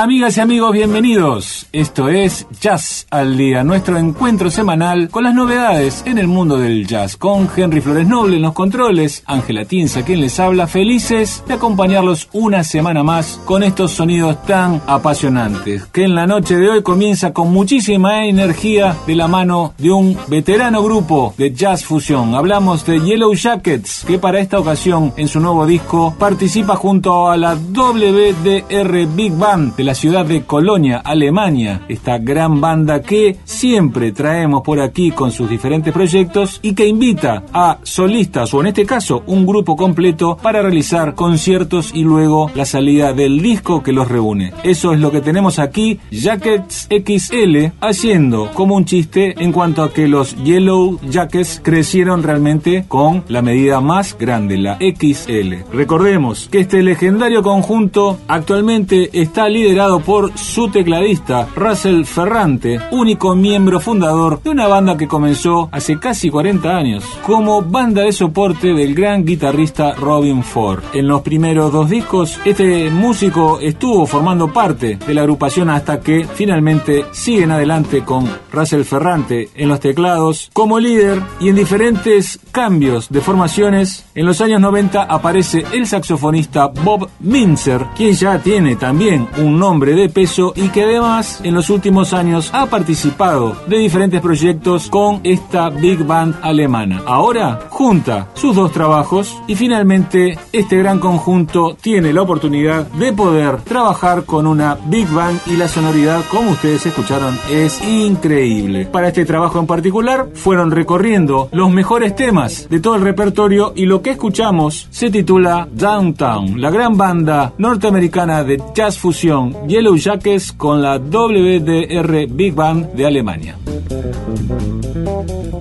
Amigas y amigos, bienvenidos. Esto es Jazz al Día, nuestro encuentro semanal con las novedades en el mundo del jazz, con Henry Flores Noble en los controles, Ángela Tinza quien les habla, felices de acompañarlos una semana más con estos sonidos tan apasionantes, que en la noche de hoy comienza con muchísima energía de la mano de un veterano grupo de jazz fusión. Hablamos de Yellow Jackets, que para esta ocasión en su nuevo disco participa junto a la WDR Big Band de la ciudad de Colonia, Alemania, esta gran banda que siempre traemos por aquí con sus diferentes proyectos y que invita a solistas o en este caso un grupo completo para realizar conciertos y luego la salida del disco que los reúne. Eso es lo que tenemos aquí, Jackets XL, haciendo como un chiste en cuanto a que los Yellow Jackets crecieron realmente con la medida más grande, la XL. Recordemos que este legendario conjunto actualmente está por su tecladista Russell Ferrante, único miembro fundador de una banda que comenzó hace casi 40 años como banda de soporte del gran guitarrista Robin Ford. En los primeros dos discos, este músico estuvo formando parte de la agrupación hasta que finalmente siguen adelante con Russell Ferrante en los teclados como líder y en diferentes cambios de formaciones. En los años 90 aparece el saxofonista Bob Minzer, quien ya tiene también un nombre de peso y que además en los últimos años ha participado de diferentes proyectos con esta Big Band alemana. Ahora junta sus dos trabajos y finalmente este gran conjunto tiene la oportunidad de poder trabajar con una Big Band y la sonoridad, como ustedes escucharon, es increíble. Para este trabajo en particular fueron recorriendo los mejores temas de todo el repertorio y lo que escuchamos se titula Downtown, la gran banda norteamericana de jazz fusión Yellow Jackets con la WDR Big Band de Alemania.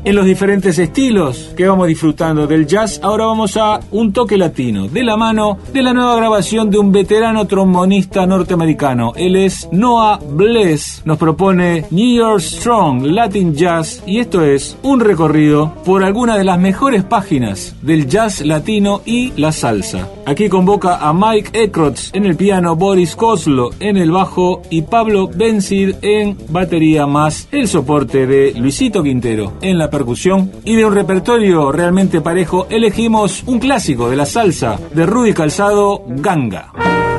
En los diferentes estilos que vamos disfrutando del jazz, ahora vamos a un toque latino, de la mano de la nueva grabación de un veterano trombonista norteamericano. Él es Noah Bless. Nos propone New York Strong Latin Jazz y esto es un recorrido por algunas de las mejores páginas del jazz latino y la salsa. Aquí convoca a Mike Eckroth en el piano, Boris Kozlo en el bajo y Pablo Benzid en batería más el soporte de Luisito Quintero en la percusión y de un repertorio realmente parejo elegimos un clásico de la salsa de Rudy Calzado, Ganga.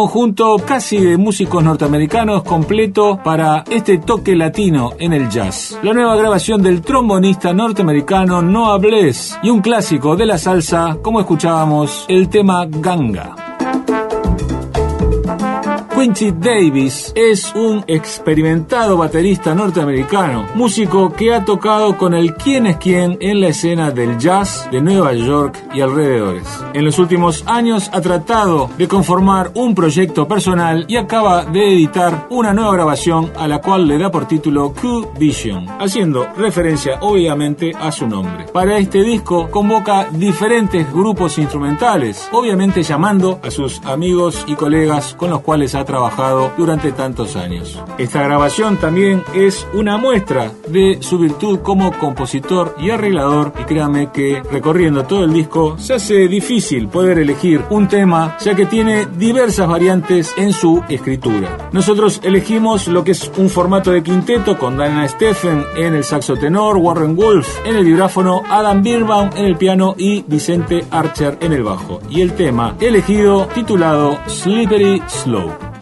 Conjunto casi de músicos norteamericanos completo para este toque latino en el jazz. La nueva grabación del trombonista norteamericano Noah Bless y un clásico de la salsa, como escuchábamos, el tema Ganga. Quincy Davis es un experimentado baterista norteamericano, músico que ha tocado con el quién es quién en la escena del jazz de Nueva York y alrededores. En los últimos años ha tratado de conformar un proyecto personal y acaba de editar una nueva grabación a la cual le da por título Q Vision, haciendo referencia obviamente a su nombre. Para este disco convoca diferentes grupos instrumentales, obviamente llamando a sus amigos y colegas con los cuales ha trabajado durante tantos años. Esta grabación también es una muestra de su virtud como compositor y arreglador y créame que recorriendo todo el disco se hace difícil poder elegir un tema ya que tiene diversas variantes en su escritura. Nosotros elegimos lo que es un formato de quinteto con Dana Stephen en el saxo tenor, Warren Wolf en el vibráfono, Adam Birbaum en el piano y Vicente Archer en el bajo. Y el tema elegido titulado Slippery Slope.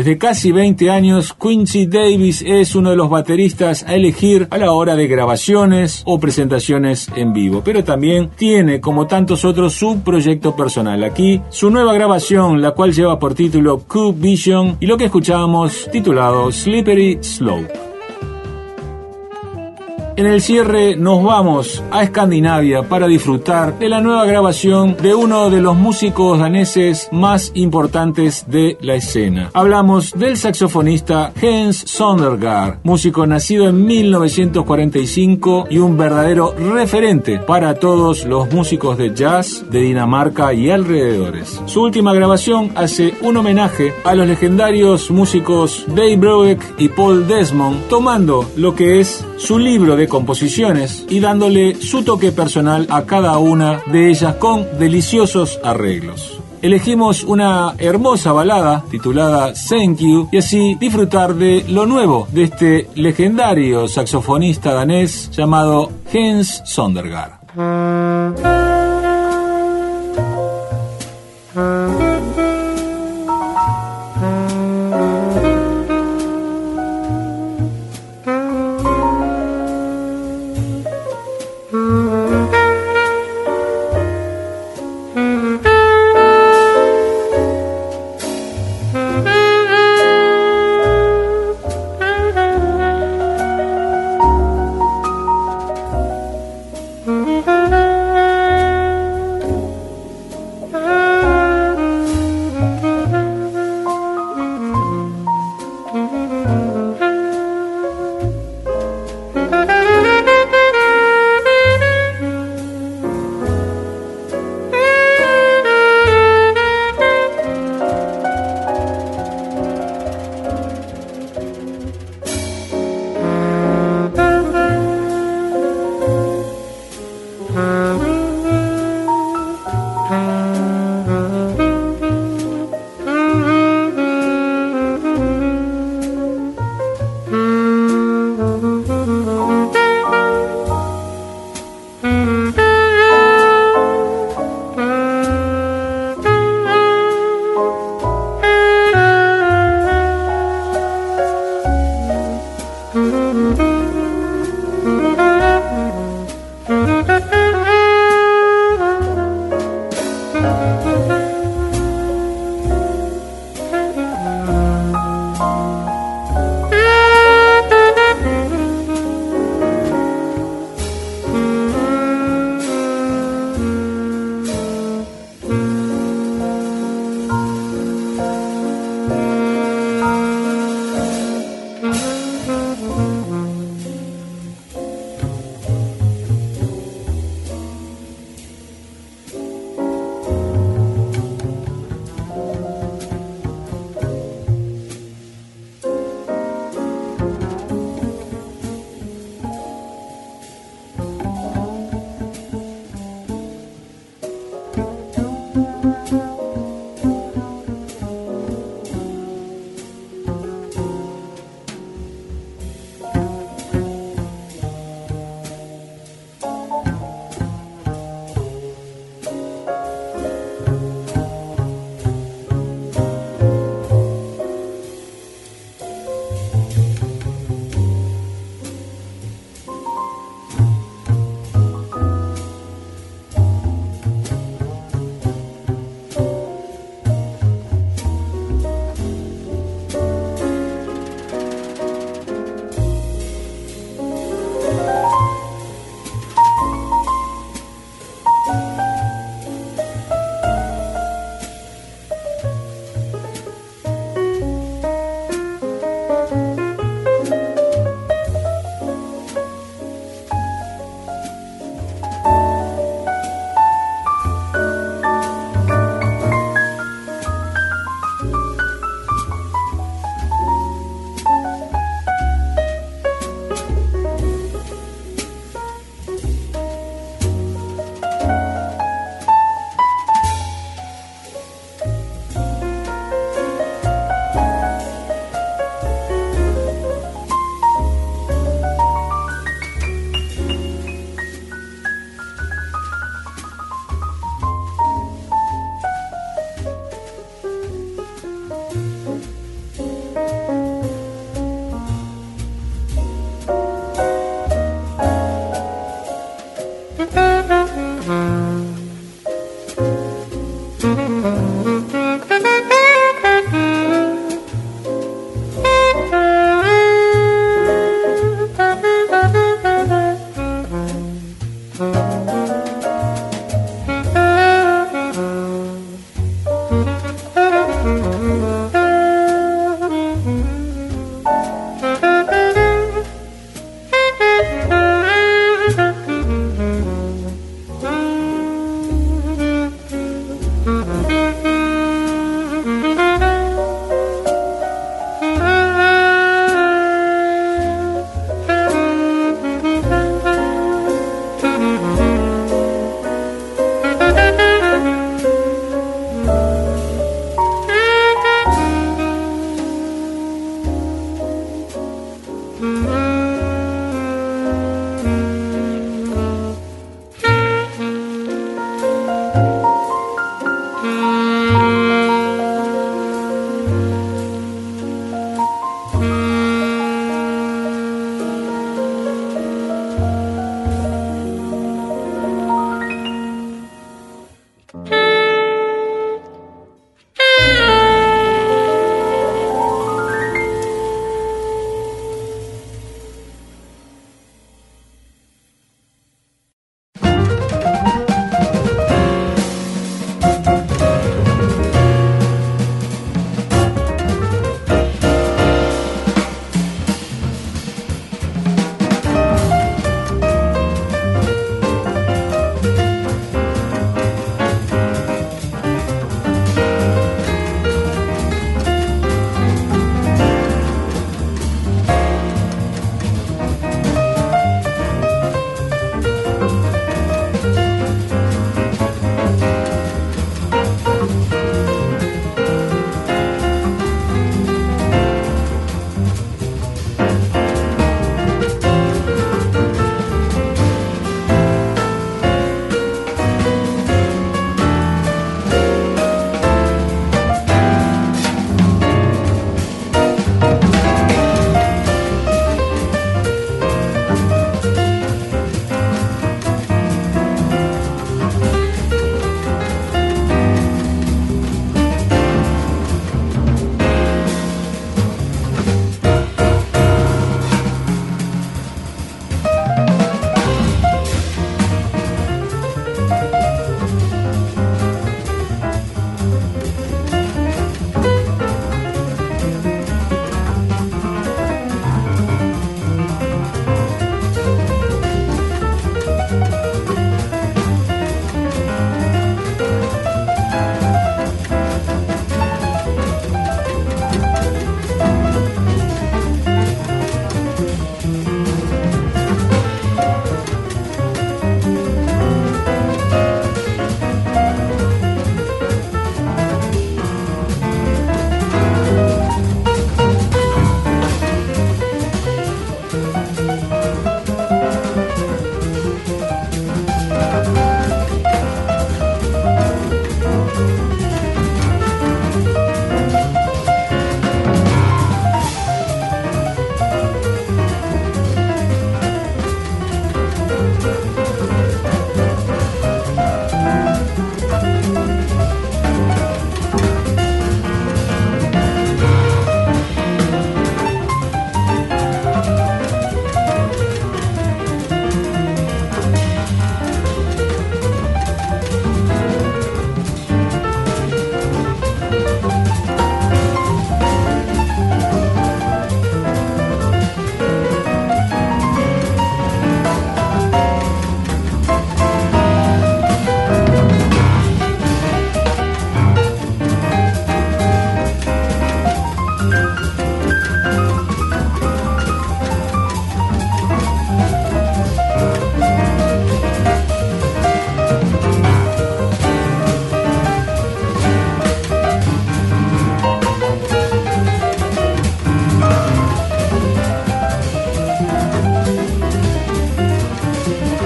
Desde casi 20 años, Quincy Davis es uno de los bateristas a elegir a la hora de grabaciones o presentaciones en vivo, pero también tiene, como tantos otros, su proyecto personal. Aquí, su nueva grabación, la cual lleva por título Cube Vision, y lo que escuchamos titulado Slippery Slope. En el cierre nos vamos a Escandinavia para disfrutar de la nueva grabación de uno de los músicos daneses más importantes de la escena. Hablamos del saxofonista Jens Sondergaard, músico nacido en 1945 y un verdadero referente para todos los músicos de jazz de Dinamarca y alrededores. Su última grabación hace un homenaje a los legendarios músicos Dave Brubeck y Paul Desmond, tomando lo que es su libro de composiciones y dándole su toque personal a cada una de ellas con deliciosos arreglos. Elegimos una hermosa balada titulada Thank You y así disfrutar de lo nuevo de este legendario saxofonista danés llamado Jens Sondergaard.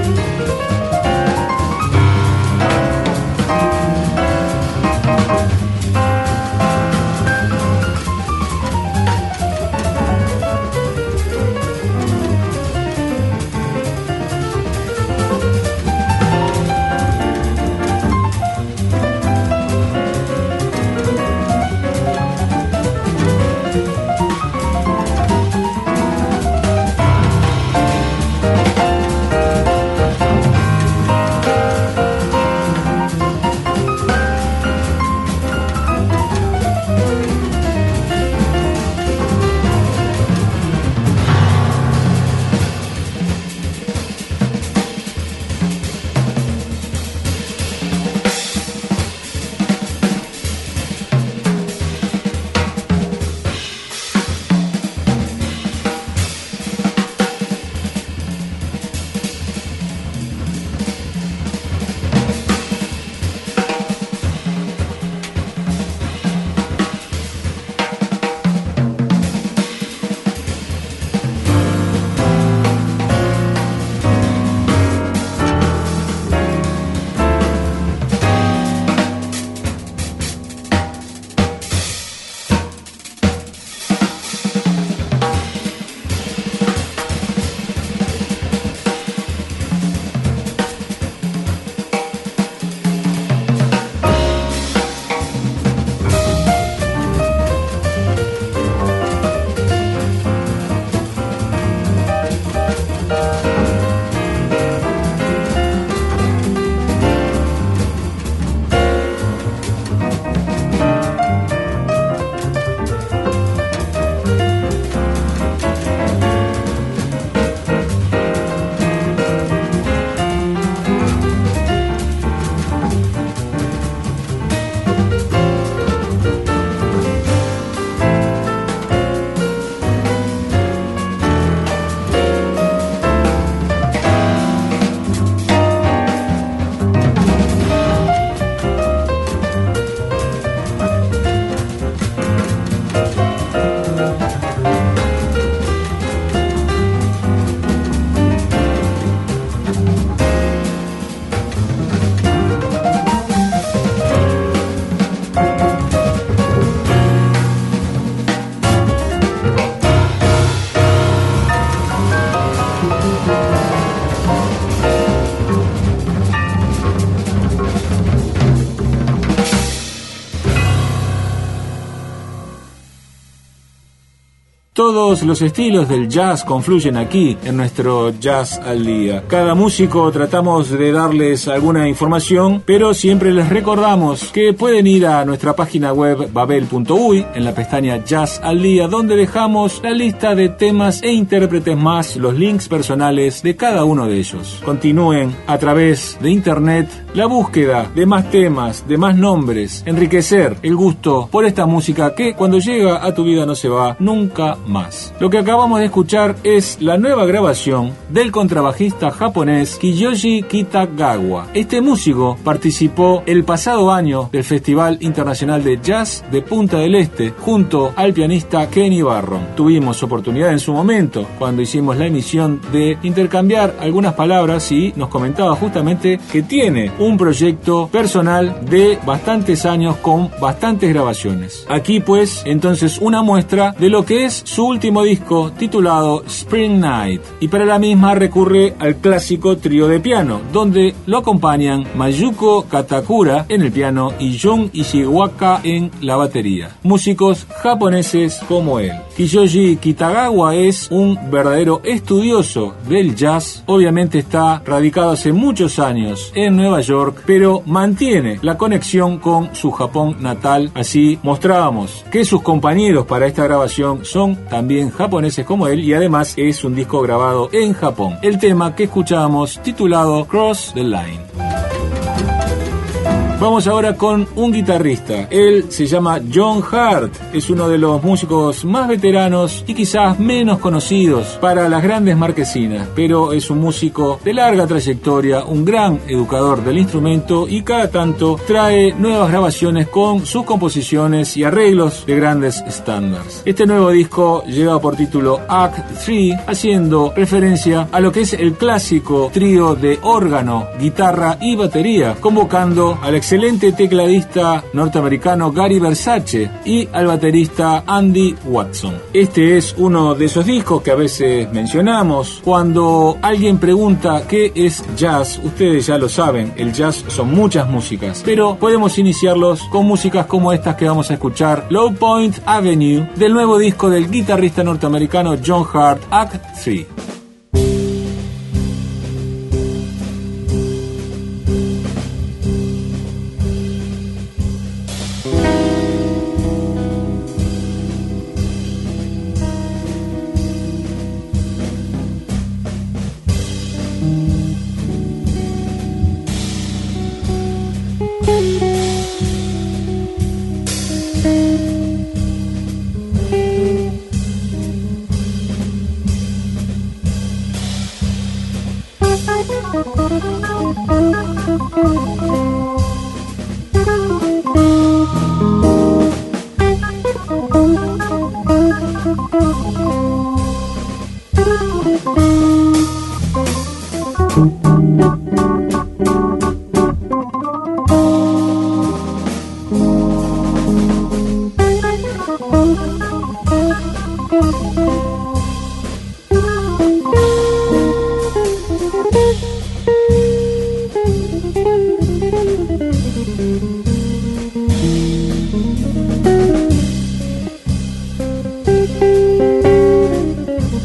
Música Todos los estilos del jazz confluyen aquí en nuestro Jazz al Día. Cada músico tratamos de darles alguna información, pero siempre les recordamos que pueden ir a nuestra página web babel.uy en la pestaña Jazz al Día, donde dejamos la lista de temas e intérpretes más los links personales de cada uno de ellos. Continúen a través de internet la búsqueda de más temas, de más nombres, enriquecer el gusto por esta música que cuando llega a tu vida no se va nunca más. Lo que acabamos de escuchar es la nueva grabación del contrabajista japonés Kiyoshi Kitagawa. Este músico participó el pasado año del Festival Internacional de Jazz de Punta del Este junto al pianista Kenny Barron. Tuvimos oportunidad en su momento cuando hicimos la emisión de intercambiar algunas palabras y nos comentaba justamente que tiene un proyecto personal de bastantes años con bastantes grabaciones. Aquí pues entonces una muestra de lo que es su último disco titulado Spring Night y para la misma recurre al clásico trío de piano donde lo acompañan Mayuko Katakura en el piano y Jun Ishiwaka en la batería. Músicos japoneses como él. Kiyoshi Kitagawa es un verdadero estudioso del jazz, obviamente está radicado hace muchos años en Nueva York, pero mantiene la conexión con su Japón natal, así mostrábamos que sus compañeros para esta grabación son también japoneses como él y además es un disco grabado en Japón. El tema que escuchábamos titulado Cross the Line. Vamos ahora con un guitarrista. Él se llama John Hart. Es uno de los músicos más veteranos y quizás menos conocidos para las grandes marquesinas, pero es un músico de larga trayectoria, un gran educador del instrumento y cada tanto trae nuevas grabaciones con sus composiciones y arreglos de grandes estándares. Este nuevo disco lleva por título Act 3, haciendo referencia a lo que es el clásico trío de órgano, guitarra y batería, convocando al excelente tecladista norteamericano Gary Versace y al baterista Andy Watson. Este es uno de esos discos que a veces mencionamos. Cuando alguien pregunta qué es jazz, ustedes ya lo saben, el jazz son muchas músicas, pero podemos iniciarlos con músicas como estas que vamos a escuchar, Low Point Avenue, del nuevo disco del guitarrista norteamericano John Hart, Act 3.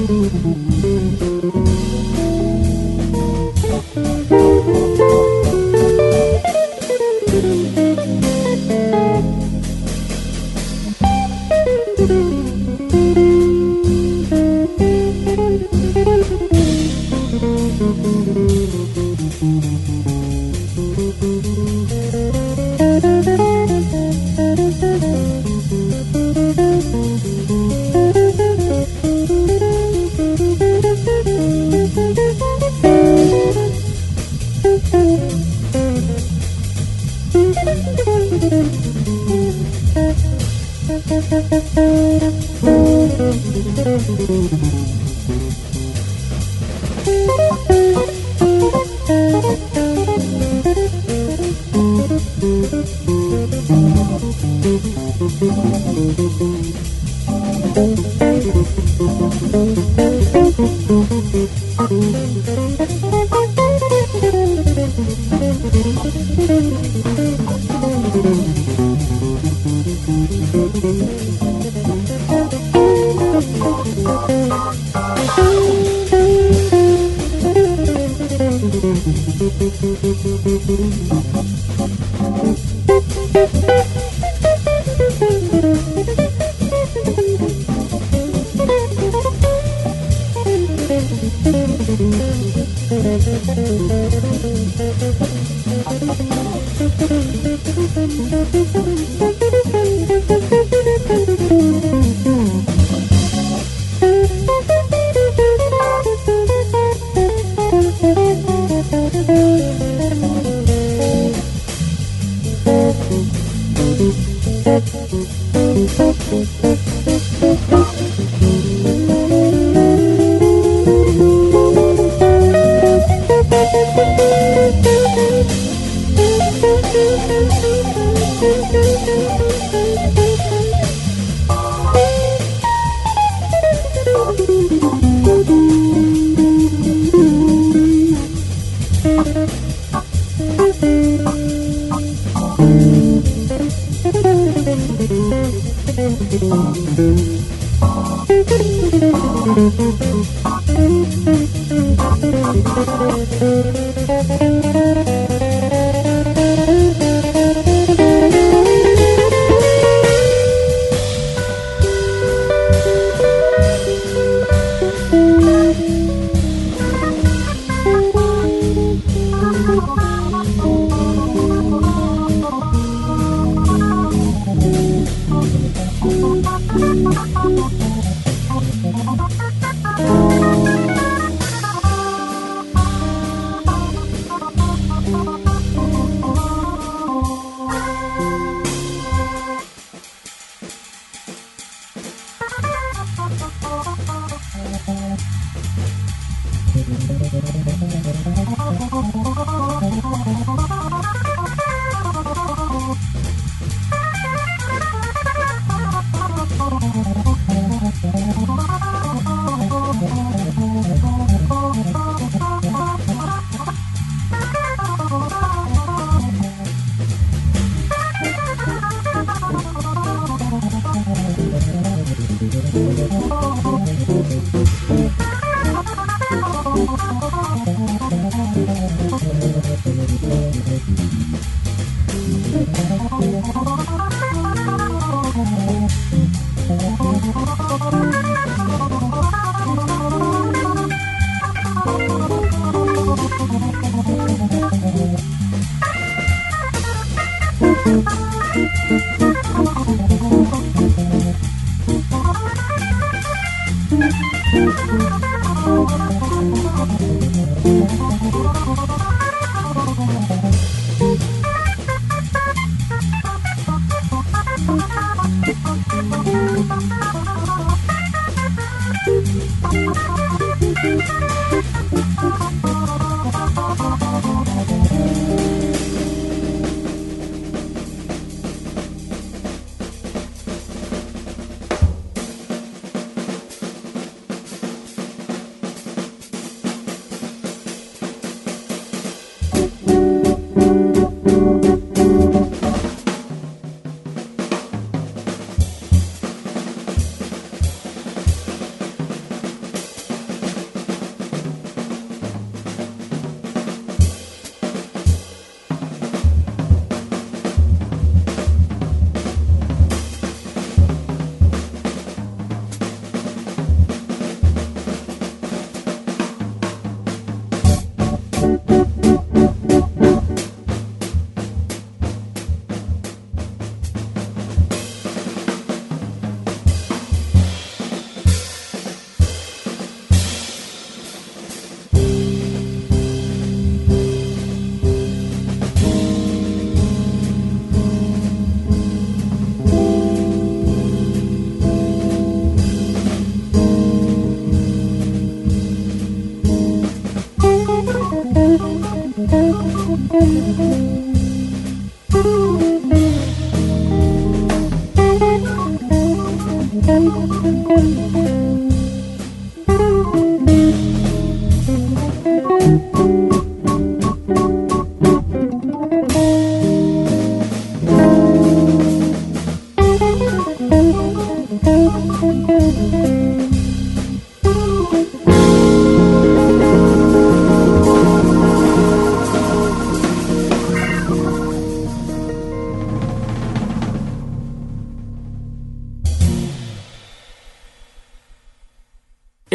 oh you.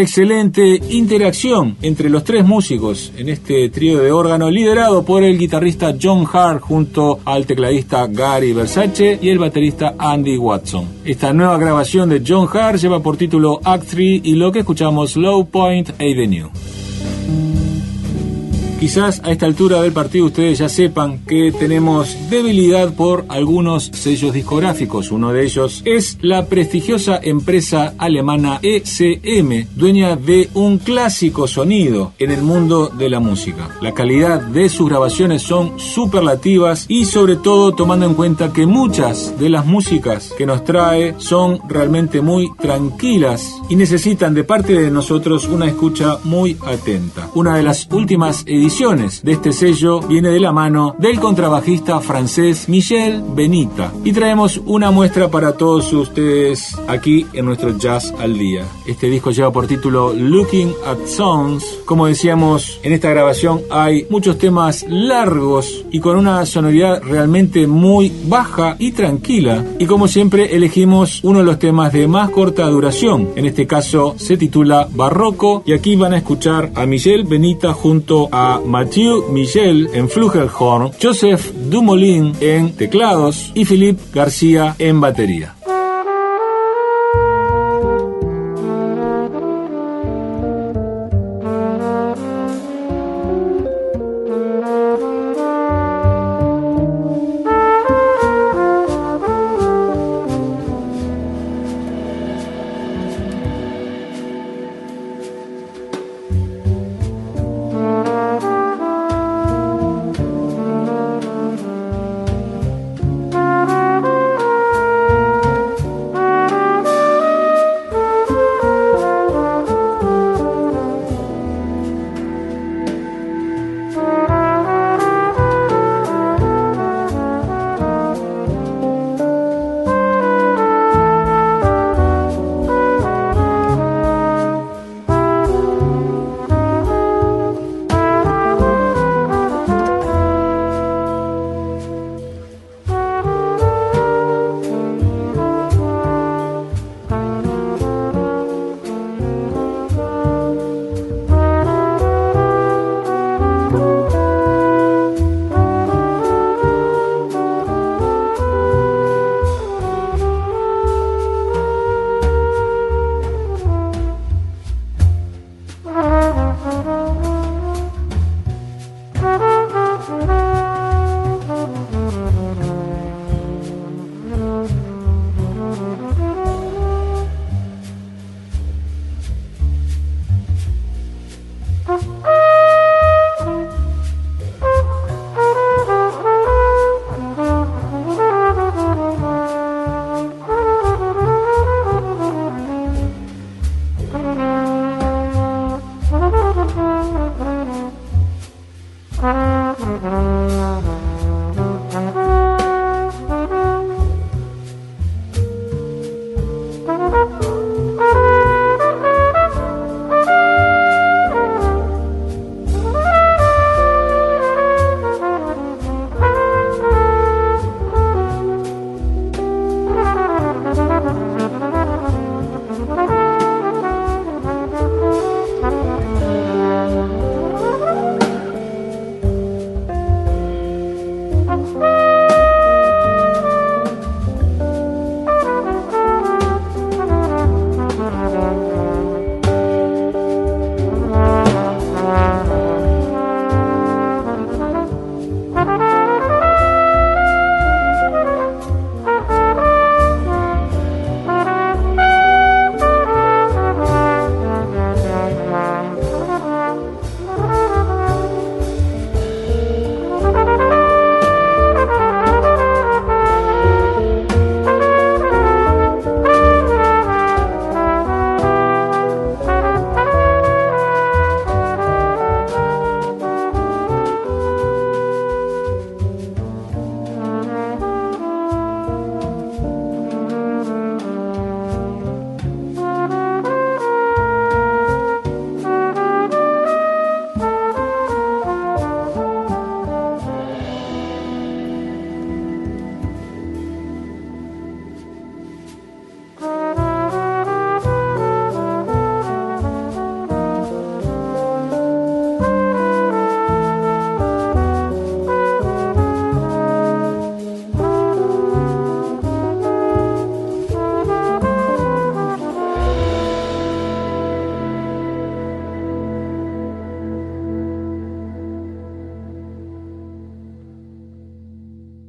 Excelente interacción entre los tres músicos en este trío de órgano liderado por el guitarrista John Hart junto al tecladista Gary Versace y el baterista Andy Watson. Esta nueva grabación de John Hart lleva por título Act 3 y lo que escuchamos Low Point Avenue. Quizás a esta altura del partido ustedes ya sepan que tenemos debilidad por algunos sellos discográficos. Uno de ellos es la prestigiosa empresa alemana ECM, dueña de un clásico sonido en el mundo de la música. La calidad de sus grabaciones son superlativas y sobre todo tomando en cuenta que muchas de las músicas que nos trae son realmente muy tranquilas y necesitan de parte de nosotros una escucha muy atenta. Una de las últimas ediciones de este sello viene de la mano del contrabajista francés Michel Benita. Y traemos una muestra para todos ustedes aquí en nuestro Jazz al Día. Este disco lleva por título Looking at Songs. Como decíamos, en esta grabación hay muchos temas largos y con una sonoridad realmente muy baja y tranquila. Y como siempre elegimos uno de los temas de más corta duración. En este caso se titula Barroco y aquí van a escuchar a Michel Benita junto a Mathieu Michel en flugelhorn, Joseph Dumoulin en teclados y Philippe García en batería.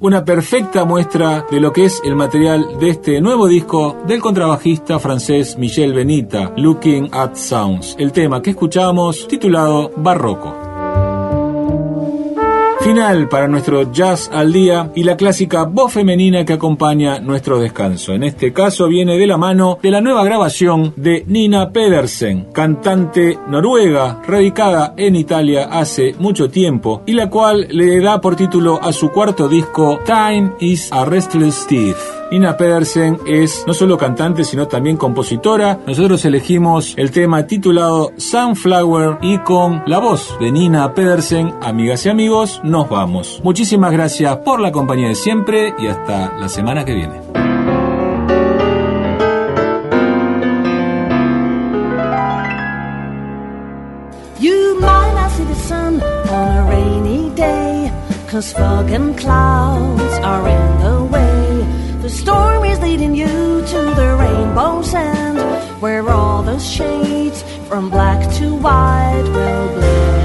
Una perfecta muestra de lo que es el material de este nuevo disco del contrabajista francés Michel Benita, Looking at Sounds, el tema que escuchamos titulado Barroco. Final para nuestro jazz al día y la clásica voz femenina que acompaña nuestro descanso. En este caso viene de la mano de la nueva grabación de Nina Pedersen, cantante noruega radicada en Italia hace mucho tiempo y la cual le da por título a su cuarto disco Time is a Restless Steve. Nina Pedersen es no solo cantante, sino también compositora. Nosotros elegimos el tema titulado Sunflower y con la voz de Nina Pedersen, amigas y amigos, nos vamos. Muchísimas gracias por la compañía de siempre y hasta la semana que viene. Cause fog and clouds are in the way. The storm is leading you to the rainbow's end, where all the shades from black to white will blend.